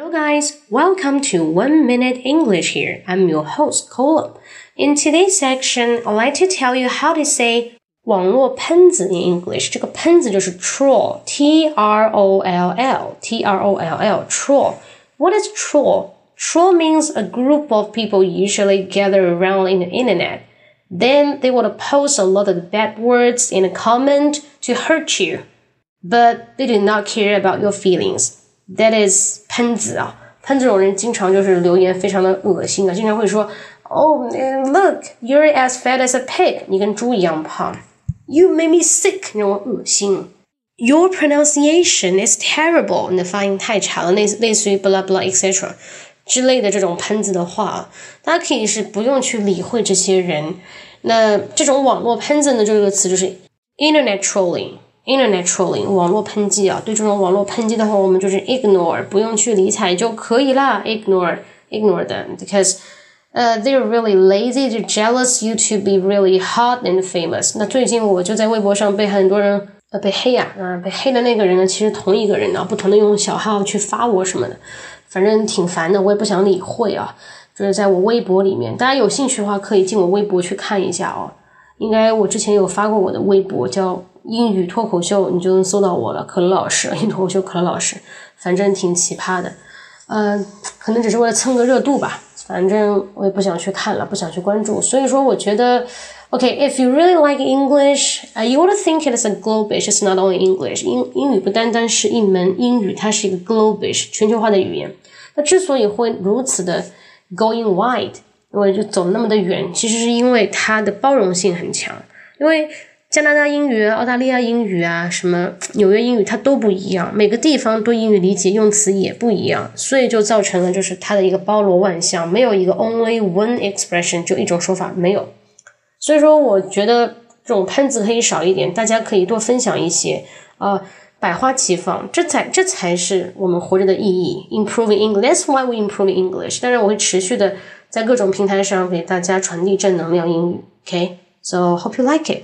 Hello guys, welcome to One Minute English here. I'm your host, Colum. In today's section, I'd like to tell you how to say 网络喷子 in English. 这个喷子就是 troll, R O L L, T R O L L, troll. What is troll? Troll means a group of people usually gather around in the internet. Then they would post a lot of bad words in a comment to hurt you, but they do not care about your feelings. That is 喷子啊，喷子这种人经常就是留言非常的恶心啊，经常会说，Oh, look, you're as fat as a pig，你跟猪一样胖。You made me sick，让我恶心。Your pronunciation is terrible，你的发音太差了，类类似于 blah blah etc 之类的这种喷子的话，大家可以是不用去理会这些人。那这种网络喷子呢，这个词就是 internet trolling。Internet trolling 网络抨击啊，对这种网络抨击的话，我们就是 ignore，不用去理睬就可以啦。Ignore ignore them because uh they're really lazy to jealous you to be really hot and famous。那最近我就在微博上被很多人呃被黑呀，啊被黑的那个人呢，其实同一个人啊，不同的用小号去发我什么的，反正挺烦的，我也不想理会啊。就是在我微博里面，大家有兴趣的话可以进我微博去看一下哦。应该我之前有发过我的微博叫。英语脱口秀，你就能搜到我了，可乐老师。英语脱口秀，可乐老师，反正挺奇葩的，嗯，可能只是为了蹭个热度吧。反正我也不想去看了，不想去关注。所以说，我觉得，OK，if you really like English，you would think it is a globish，it's not only English。英英语不单单是一门英语，它是一个 globish 全球化的语言。那之所以会如此的 going wide，因为就走那么的远，其实是因为它的包容性很强，因为。加拿大英语、澳大利亚英语啊，什么纽约英语，它都不一样。每个地方对英语理解用词也不一样，所以就造成了就是它的一个包罗万象，没有一个 only one expression，就一种说法没有。所以说，我觉得这种喷子可以少一点，大家可以多分享一些啊，百花齐放，这才这才是我们活着的意义。Improving English，that's why we improve English。当然，我会持续的在各种平台上给大家传递正能量英语。OK，so hope you like it.